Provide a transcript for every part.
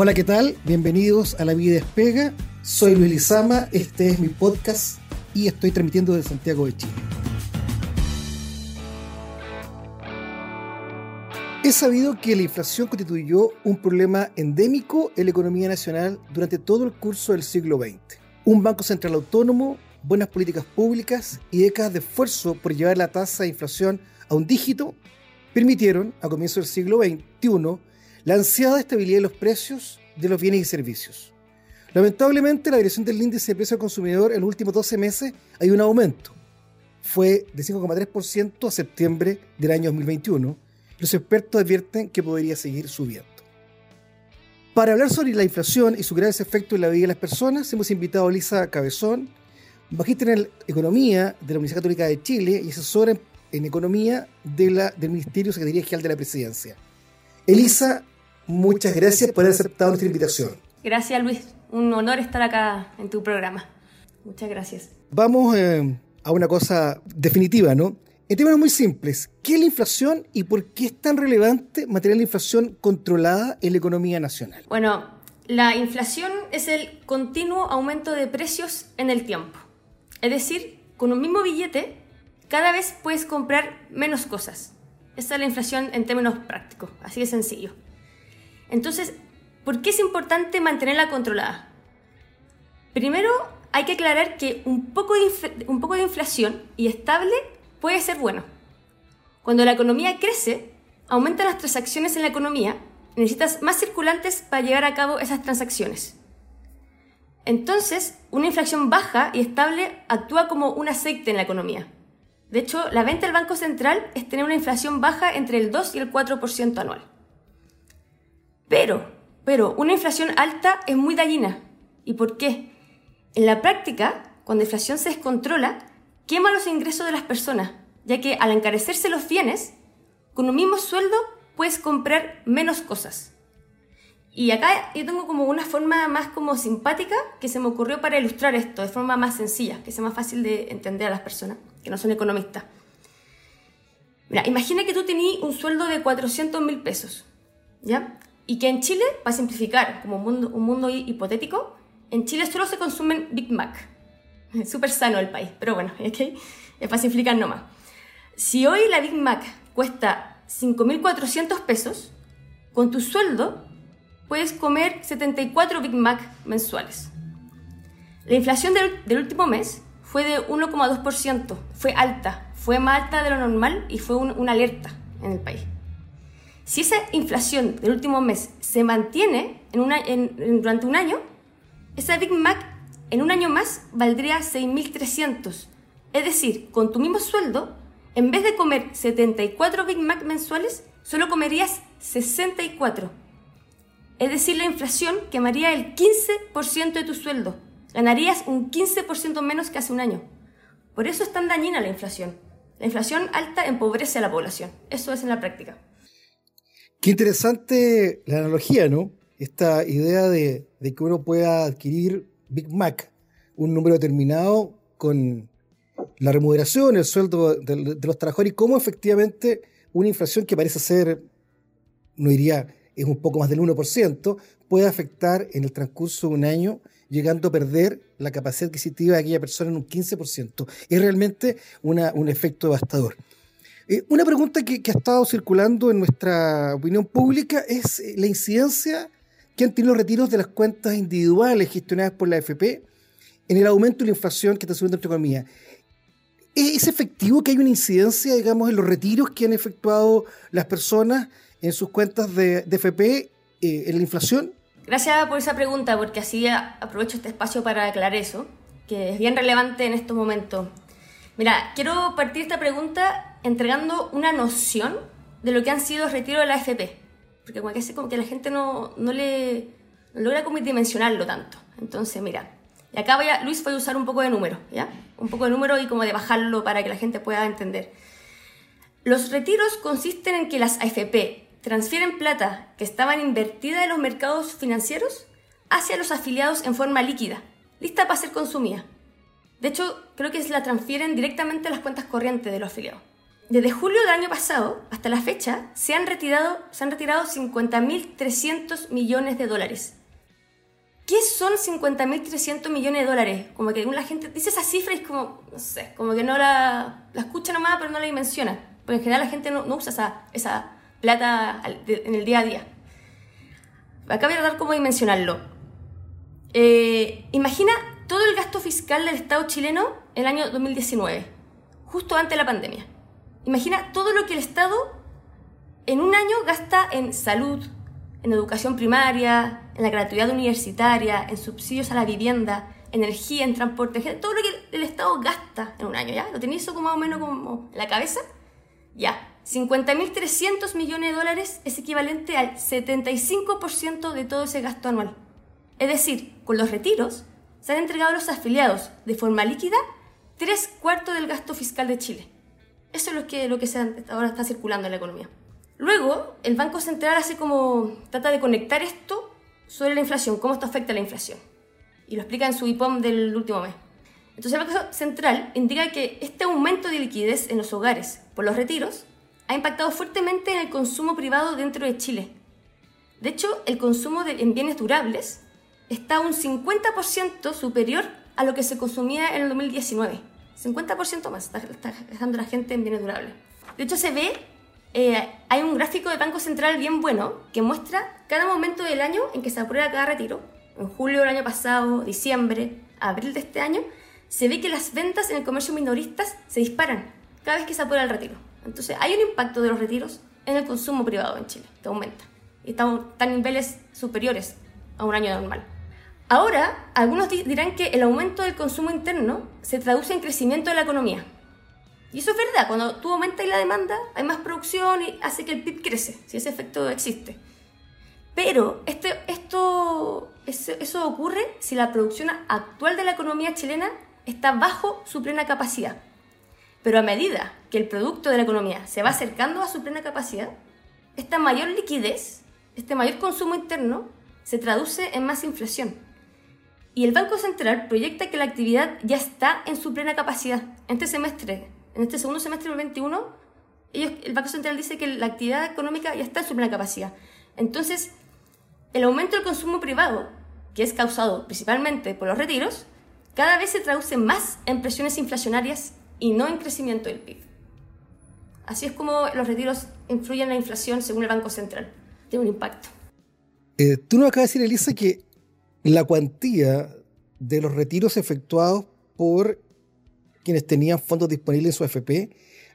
Hola, ¿qué tal? Bienvenidos a La Vida Despega. Soy Luis Lizama, este es mi podcast y estoy transmitiendo desde Santiago de Chile. He sabido que la inflación constituyó un problema endémico en la economía nacional durante todo el curso del siglo XX. Un Banco Central autónomo, buenas políticas públicas y décadas de esfuerzo por llevar la tasa de inflación a un dígito permitieron, a comienzos del siglo XXI, la ansiada estabilidad de los precios de los bienes y servicios. Lamentablemente, la dirección del índice de precio al consumidor en los últimos 12 meses hay un aumento. Fue de 5,3% a septiembre del año 2021. Los expertos advierten que podría seguir subiendo. Para hablar sobre la inflación y su graves efectos en la vida de las personas, hemos invitado a Lisa Cabezón, magíster en Economía de la Universidad Católica de Chile y asesora en, Economía del Ministerio Secretaría General de la Presidencia. Elisa, muchas gracias por haber aceptado nuestra invitación. Gracias, Luis. Un honor estar acá en tu programa. Muchas gracias. Vamos eh, a una cosa definitiva, ¿no? En términos muy simples, ¿qué es la inflación y por qué es tan relevante mantener la inflación controlada en la economía nacional? Bueno, la inflación es el continuo aumento de precios en el tiempo. Es decir, con un mismo billete, cada vez puedes comprar menos cosas. Esta es la inflación en términos prácticos, así de sencillo. Entonces, ¿por qué es importante mantenerla controlada? Primero, hay que aclarar que un poco de, inflación y estable puede ser bueno. Cuando la economía crece, aumentan las transacciones en la economía, necesitas más circulantes para llevar a cabo esas transacciones. Entonces, una inflación baja y estable actúa como un aceite en la economía. De hecho, la venta del Banco Central es tener una inflación baja entre el 2 y el 4% anual. Pero, pero, una inflación alta es muy dañina. ¿Y por qué? En la práctica, cuando la inflación se descontrola, quema los ingresos de las personas, ya que al encarecerse los bienes, con un mismo sueldo puedes comprar menos cosas. Y acá yo tengo como una forma más como simpática que se me ocurrió para ilustrar esto, de forma más sencilla, que sea más fácil de entender a las personas que no son economistas. Mira, imagina que tú tenías un sueldo de 400 mil pesos, ¿ya? Y que en Chile, para simplificar, como un mundo, un mundo hipotético, en Chile solo se consumen Big Mac. Súper sano el país, pero bueno, ¿okay? es para simplificar nomás. Si hoy la Big Mac cuesta 5.400 pesos, con tu sueldo puedes comer 74 Big Mac mensuales. La inflación del, del último mes fue de 1,2%, fue alta, fue más alta de lo normal y fue una alerta en el país. Si esa inflación del último mes se mantiene en durante un año, esa Big Mac en un año más valdría 6.300. Es decir, con tu mismo sueldo, en vez de comer 74 Big Mac mensuales, solo comerías 64. Es decir, la inflación quemaría el 15% de tu sueldo ganarías un 15% menos que hace un año. Por eso es tan dañina la inflación. La inflación alta empobrece a la población. Eso es en la práctica. Qué interesante la analogía, ¿no? Esta idea de, que uno pueda adquirir Big Mac, un número determinado con la remuneración, el sueldo de, los trabajadores y cómo efectivamente una inflación que parece ser, no diría, es un poco más del 1%, puede afectar en el transcurso de un año llegando a perder la capacidad adquisitiva de aquella persona en un 15%. Es realmente un efecto devastador. Eh, una pregunta que, ha estado circulando en nuestra opinión pública es eh, la incidencia que han tenido los retiros de las cuentas individuales gestionadas por la AFP en el aumento de la inflación que está subiendo nuestra economía. ¿Es efectivo que hay una incidencia, digamos, en los retiros que han efectuado las personas en sus cuentas de, de FP eh, en la inflación? Gracias por esa pregunta, porque así aprovecho este espacio para aclarar eso, que es bien relevante en estos momentos. Mira, quiero partir esta pregunta entregando una noción de lo que han sido los retiros de la AFP, porque como que, como que la gente no, no le no logra como dimensionarlo tanto. Entonces, mira, y acá voy a, Luis voy a usar un poco de número, ¿ya? Un poco de número y como de bajarlo para que la gente pueda entender. Los retiros consisten en que las AFP transfieren plata que estaban invertida en los mercados financieros hacia los afiliados en forma líquida, lista para ser consumida. De hecho, creo que la transfieren directamente a las cuentas corrientes de los afiliados. Desde julio del año pasado hasta la fecha se han retirado, se han retirado 50.300 millones de dólares. ¿Qué son 50.300 millones de dólares? Como que la gente dice esa cifra y es como, no sé, como que no la, escucha nomás, pero no la dimensiona. Porque en general la gente no, usa esa, esa plata en el día a día. Acá voy a dar cómo dimensionarlo. Eh, imagina todo el gasto fiscal del Estado chileno el año 2019, justo antes de la pandemia. Imagina todo lo que el Estado en un año gasta en salud, en educación primaria, en la gratuidad universitaria, en subsidios a la vivienda, energía, en transporte, todo lo que el Estado gasta en un año, ¿ya? ¿Lo tenéis eso como más o menos como en la cabeza? Ya. 50.300 millones de dólares es equivalente al 75% de todo ese gasto anual. Es decir, con los retiros se han entregado a los afiliados de forma líquida tres cuartos del gasto fiscal de Chile. Eso es lo que, lo que ahora está circulando en la economía. Luego, el Banco Central hace como, trata de conectar esto sobre la inflación, cómo esto afecta a la inflación. Y lo explica en su IPOM del último mes. Entonces, el Banco Central indica que este aumento de liquidez en los hogares por los retiros ha impactado fuertemente en el consumo privado dentro de Chile. De hecho, el consumo de, en bienes durables está un 50% superior a lo que se consumía en el 2019. 50% más está, está gastando la gente en bienes durables. De hecho, se ve, eh, hay un gráfico de Banco Central bien bueno que muestra cada momento del año en que se aprueba cada retiro. En julio del año pasado, diciembre, abril de este año, se ve que las ventas en el comercio minoristas se disparan cada vez que se aprueba el retiro. Entonces, hay un impacto de los retiros en el consumo privado en Chile, que aumenta. Y están a niveles superiores a un año normal. Ahora, algunos dirán que el aumento del consumo interno se traduce en crecimiento de la economía. Y eso es verdad, cuando tú aumentas la demanda, hay más producción y hace que el PIB crece, si ese efecto existe. Pero este, esto, eso ocurre si la producción actual de la economía chilena está bajo su plena capacidad. Pero a medida que el producto de la economía se va acercando a su plena capacidad, esta mayor liquidez, este mayor consumo interno, se traduce en más inflación. Y el Banco Central proyecta que la actividad ya está en su plena capacidad. En este semestre, en este segundo semestre del 21, ellos, el Banco Central dice que la actividad económica ya está en su plena capacidad. Entonces, el aumento del consumo privado, que es causado principalmente por los retiros, cada vez se traduce más en presiones inflacionarias y no en crecimiento del PIB. Así es como los retiros influyen en la inflación según el Banco Central. Tiene un impacto. Eh, tú nos acabas de decir, Elisa, que la cuantía de los retiros efectuados por quienes tenían fondos disponibles en su AFP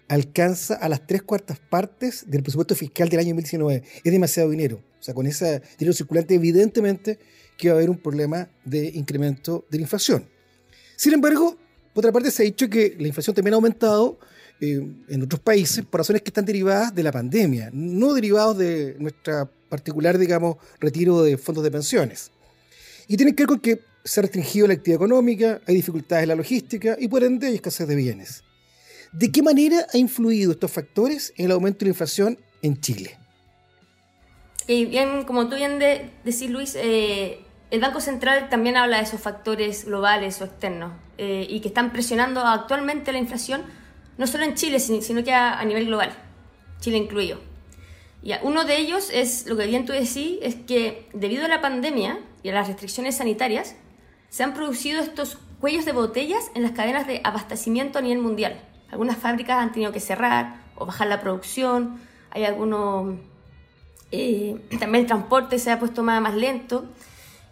alcanza a las tres cuartas partes del presupuesto fiscal del año 2019. Es demasiado dinero. O sea, con ese dinero circulante, evidentemente que va a haber un problema de incremento de la inflación. Sin embargo, por otra parte, se ha dicho que la inflación también ha aumentado eh, en otros países por razones que están derivadas de la pandemia, no derivados de nuestra particular, digamos, retiro de fondos de pensiones. Y tiene que ver con que se ha restringido la actividad económica, hay dificultades en la logística y por ende hay escasez de bienes. ¿De qué manera ha influido estos factores en el aumento de la inflación en Chile? Bien, como tú bien decís, Luis, eh, el Banco Central también habla de esos factores globales o externos eh, y que están presionando actualmente la inflación, no solo en Chile, sino que a, a nivel global, Chile incluido. Y uno de ellos es, lo que bien tú decís, es que debido a la pandemia y a las restricciones sanitarias, se han producido estos cuellos de botellas en las cadenas de abastecimiento a nivel mundial. Algunas fábricas han tenido que cerrar o bajar la producción, hay algunos... Eh, también el transporte se ha puesto más, más lento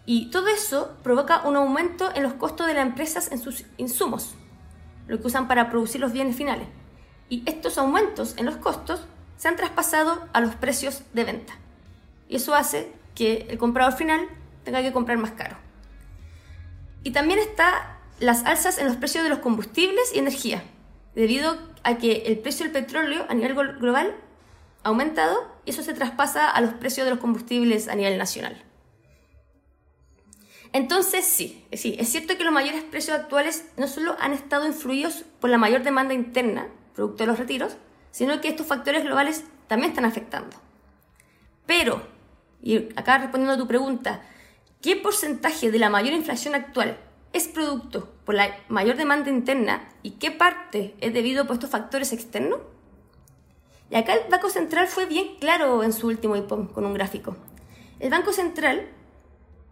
y todo eso provoca un aumento en los costos de las empresas en sus insumos, lo que usan para producir los bienes finales. Y estos aumentos en los costos se han traspasado a los precios de venta. Y eso hace que el comprador final tenga que comprar más caro. Y también está las alzas en los precios de los combustibles y energía, debido a que el precio del petróleo a nivel global ha aumentado y eso se traspasa a los precios de los combustibles a nivel nacional. Entonces sí, sí, es cierto que los mayores precios actuales no solo han estado influidos por la mayor demanda interna, producto de los retiros, sino que estos factores globales también están afectando. Pero, y acá respondiendo a tu pregunta, ¿qué porcentaje de la mayor inflación actual es producto por la mayor demanda interna y qué parte es debido a estos factores externos? Y acá el Banco Central fue bien claro en su último IPOM con un gráfico. El Banco Central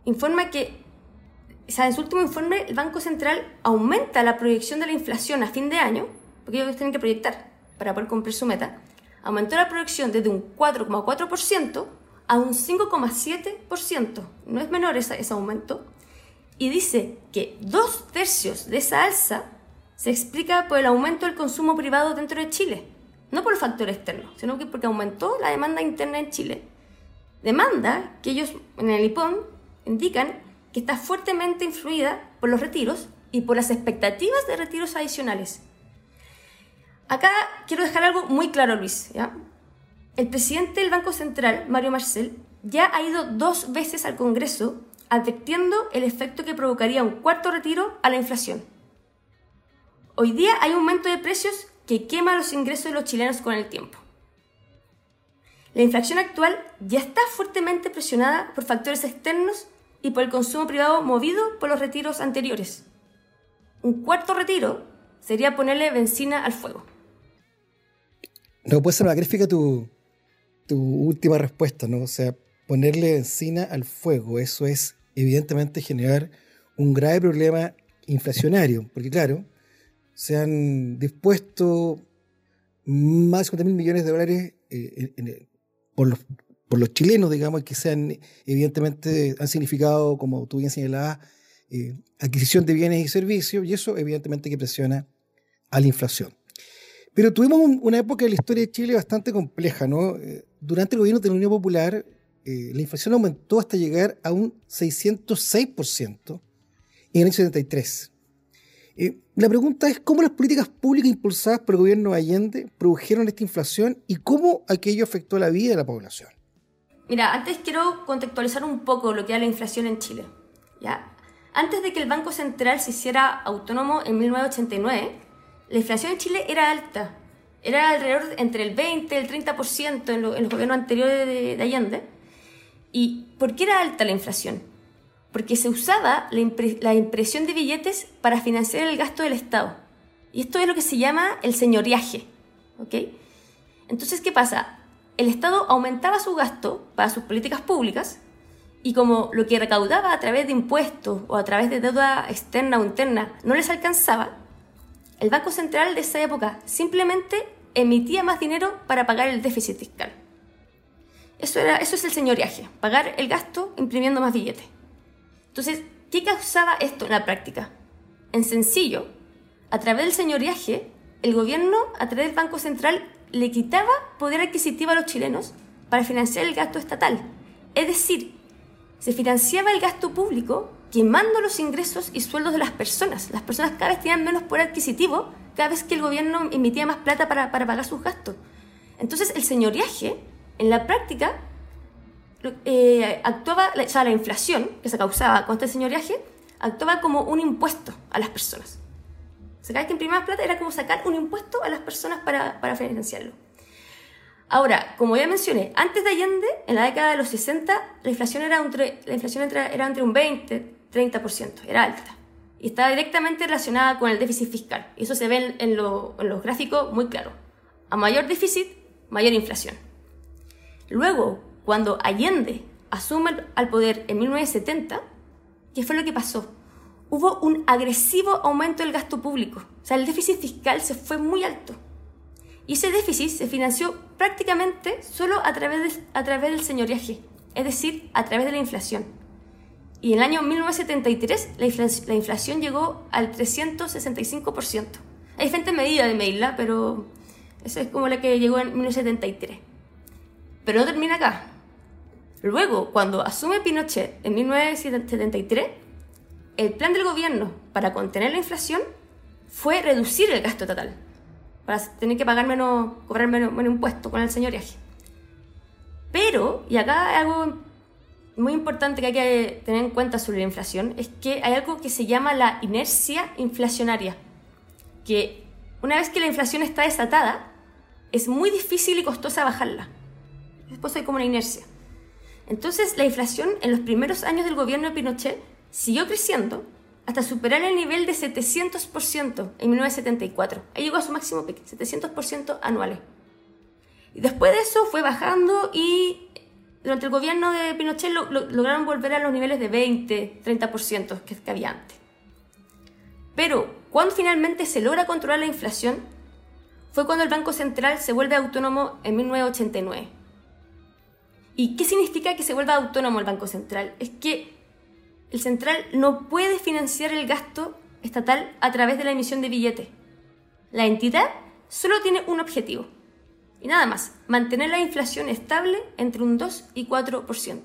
informa que, o sea, en su último informe, el Banco Central aumenta la proyección de la inflación a fin de año, porque ellos tienen que proyectar para poder cumplir su meta, aumentó la proyección desde un 4,4% a un 5,7%. No es menor ese, ese aumento. Y dice que dos tercios de esa alza se explica por el aumento del consumo privado dentro de Chile. No por el factor externo, sino que porque aumentó la demanda interna en Chile. Demanda que ellos en el IPON indican que está fuertemente influida por los retiros y por las expectativas de retiros adicionales. Acá quiero dejar algo muy claro, Luis. El presidente del Banco Central, Mario Marcel, ya ha ido dos veces al Congreso advirtiendo el efecto que provocaría un cuarto retiro a la inflación. Hoy día hay un aumento de precios que quema los ingresos de los chilenos con el tiempo. La inflación actual ya está fuertemente presionada por factores externos y por el consumo privado movido por los retiros anteriores. Un cuarto retiro sería ponerle benzina al fuego. No puede ser tu, tu última respuesta, ¿no? O sea, ponerle benzina al fuego, eso es evidentemente generar un grave problema inflacionario, porque claro, se han dispuesto más de 50 mil millones de dólares eh, por, los, por los chilenos, digamos, que se han, evidentemente, han significado, como tú bien señalabas, eh, adquisición de bienes y servicios, y eso evidentemente que presiona a la inflación. Pero tuvimos una época en la historia de Chile bastante compleja, ¿no? Eh, durante el gobierno de la Unión Popular, eh, la inflación aumentó hasta llegar a un 606% en el año 73. Eh, la pregunta es cómo las políticas públicas impulsadas por el gobierno de Allende produjeron esta inflación y cómo aquello afectó la vida de la población. Mira, antes quiero contextualizar un poco lo que era la inflación en Chile. ¿ya? Antes de que el Banco Central se hiciera autónomo en 1989, la inflación en Chile era alta. Era alrededor entre el 20 y el 30% en, en los gobiernos anteriores de, de Allende. ¿Y por qué era alta la inflación? Porque se usaba la, impresión de billetes para financiar el gasto del Estado. Y esto es lo que se llama el señoriaje. ¿ok? Entonces, ¿qué pasa? El Estado aumentaba su gasto para sus políticas públicas y como lo que recaudaba a través de impuestos o a través de deuda externa o interna no les alcanzaba, el Banco Central de esa época simplemente emitía más dinero para pagar el déficit fiscal. Eso, era, eso es el señoriaje, pagar el gasto imprimiendo más billetes. Entonces, ¿qué causaba esto en la práctica? En sencillo, a través del señoriaje, el gobierno, a través del Banco Central, le quitaba poder adquisitivo a los chilenos para financiar el gasto estatal. Es decir, se financiaba el gasto público quemando los ingresos y sueldos de las personas. Las personas cada vez tenían menos poder adquisitivo cada vez que el gobierno emitía más plata para, para pagar sus gastos. Entonces, el señoriaje en la práctica, eh, actuaba, o sea, la inflación que se causaba con este señoriaje actuaba como un impuesto a las personas. O sea, cada vez que imprimía plata era como sacar un impuesto a las personas para, para financiarlo. Ahora, como ya mencioné, antes de Allende, en la década de los 60, la inflación era entre, la inflación era entre un 20, 30%, era alta. Y estaba directamente relacionada con el déficit fiscal. Y eso se ve en, en los gráficos muy claro. A mayor déficit, mayor inflación. Luego, cuando Allende asume al poder en 1970, ¿qué fue lo que pasó? Hubo un agresivo aumento del gasto público. O sea, el déficit fiscal se fue muy alto. Y ese déficit se financió prácticamente solo a través, del señoriaje, es decir, a través de la inflación. Y en el año 1973 la, inflación, la inflación llegó al 365%. Hay diferentes medidas de medirla, pero esa es como la que llegó en 1973. Pero no termina acá. Luego, cuando asume Pinochet en 1973, el plan del gobierno para contener la inflación fue reducir el gasto total, para tener que pagar menos, cobrar menos, menos impuestos con el señoriaje. Pero, y acá hay algo muy importante que hay que tener en cuenta sobre la inflación, es que hay algo que se llama la inercia inflacionaria, que una vez que la inflación está desatada, es muy difícil y costosa bajarla después hay como una inercia. Entonces la inflación en los primeros años del gobierno de Pinochet siguió creciendo hasta superar el nivel de 700% en 1974. Ahí llegó a su máximo pico, 700% anuales. Y después de eso fue bajando y durante el gobierno de Pinochet lograron volver a los niveles de 20, 30% que, que había antes. Pero cuando finalmente se logra controlar la inflación, fue cuando el Banco Central se vuelve autónomo en 1989. ¿Y qué significa que se vuelva autónomo el Banco Central? Es que el central no puede financiar el gasto estatal a través de la emisión de billetes. La entidad solo tiene un objetivo, y nada más, mantener la inflación estable entre un 2 y 4%.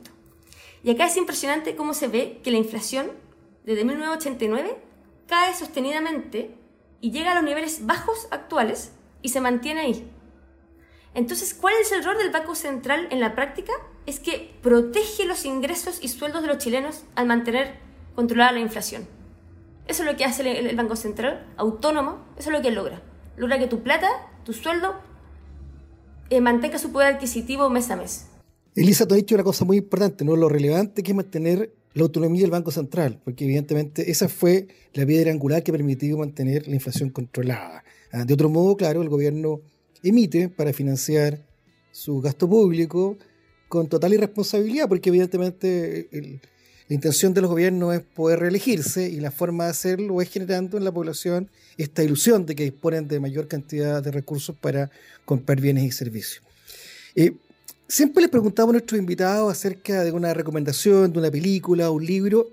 Y acá es impresionante cómo se ve que la inflación desde 1989 cae sostenidamente y llega a los niveles bajos actuales y se mantiene ahí. Entonces, ¿cuál es el rol del Banco Central en la práctica? Es que protege los ingresos y sueldos de los chilenos al mantener controlada la inflación. Eso es lo que hace el, Banco Central, autónomo, eso es lo que logra. Logra que tu plata, tu sueldo, eh, mantenga su poder adquisitivo mes a mes. Elisa, tú has dicho una cosa muy importante, ¿no? Lo relevante que es mantener la autonomía del Banco Central, porque evidentemente esa fue la piedra angular que permitió mantener la inflación controlada. Ah, de otro modo, claro, el gobierno emite para financiar su gasto público con total irresponsabilidad, porque evidentemente la intención de los gobiernos es poder reelegirse y la forma de hacerlo es generando en la población esta ilusión de que disponen de mayor cantidad de recursos para comprar bienes y servicios. Eh, Siempre les preguntamos a nuestros invitados acerca de una recomendación, de una película, un libro,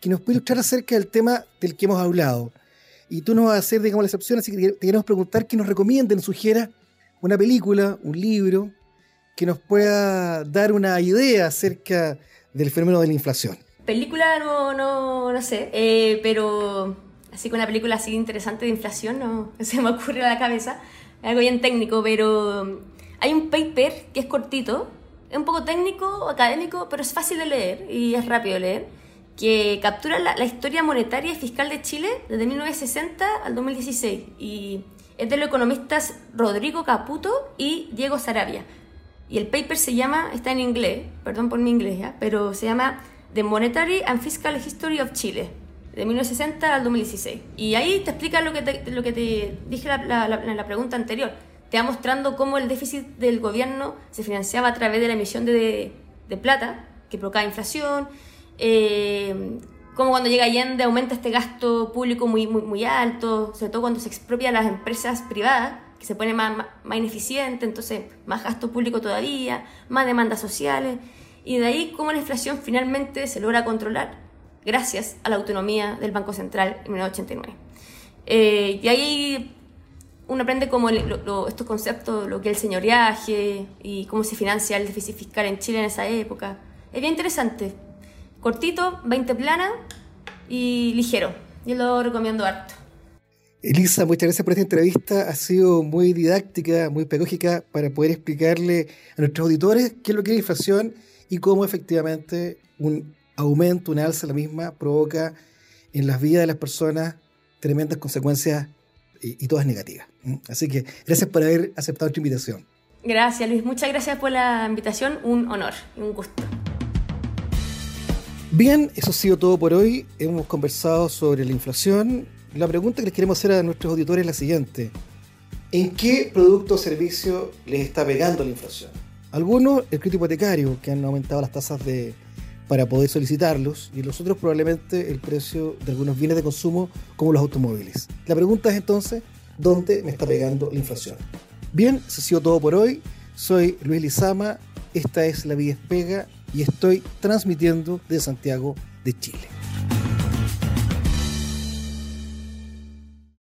que nos puede ilustrar acerca del tema del que hemos hablado. Y tú nos vas a hacer, digamos, la excepción, así que te queremos preguntar que nos recomienden, sugiera una película, un libro, que nos pueda dar una idea acerca del fenómeno de la inflación. Película no, no, no sé, eh, pero así con una película así interesante de inflación no se me ocurre a la cabeza. Algo bien técnico, pero hay un paper que es cortito, es un poco técnico, académico, pero es fácil de leer y es rápido de leer, que captura la, historia monetaria y fiscal de Chile desde 1960 al 2016 y es de los economistas Rodrigo Caputo y Diego Sarabia. Y el paper se llama, está en inglés, perdón por mi inglés, ¿ya? pero se llama The Monetary and Fiscal History of Chile, de 1960 al 2016. Y ahí te explica lo que te, lo que te dije en la pregunta anterior te va mostrando cómo el déficit del gobierno se financiaba a través de la emisión de, plata, que provocaba inflación, eh, cómo cuando llega Allende aumenta este gasto público muy, muy, alto, sobre todo cuando se expropia las empresas privadas, que se pone más, más, ineficiente, entonces más gasto público todavía, más demandas sociales, y de ahí cómo la inflación finalmente se logra controlar gracias a la autonomía del Banco Central en 1989. Eh, y ahí uno aprende como estos conceptos, lo que es el señoreaje y cómo se financia el déficit fiscal en Chile en esa época. Es bien interesante. Cortito, 20 planas y ligero. Yo lo recomiendo harto. Elisa, muchas gracias por esta entrevista. Ha sido muy didáctica, muy pedagógica para poder explicarle a nuestros auditores qué es lo que es la inflación y cómo efectivamente un aumento, una alza la misma, provoca en las vidas de las personas tremendas consecuencias y, todas negativas. Así que gracias por haber aceptado esta invitación. Gracias Luis, muchas gracias por la invitación, un honor y un gusto. Bien, eso ha sido todo por hoy. Hemos conversado sobre la inflación. La pregunta que les queremos hacer a nuestros auditores es la siguiente. ¿En qué producto o servicio les está pegando la inflación? Algunos, el crédito hipotecario, que han aumentado las tasas de, para poder solicitarlos y los otros probablemente el precio de algunos bienes de consumo como los automóviles. La pregunta es entonces, ¿dónde me está pegando la inflación? Bien, eso ha sido todo por hoy. Soy Luis Lizama, esta es La Vida Pega y estoy transmitiendo de Santiago de Chile.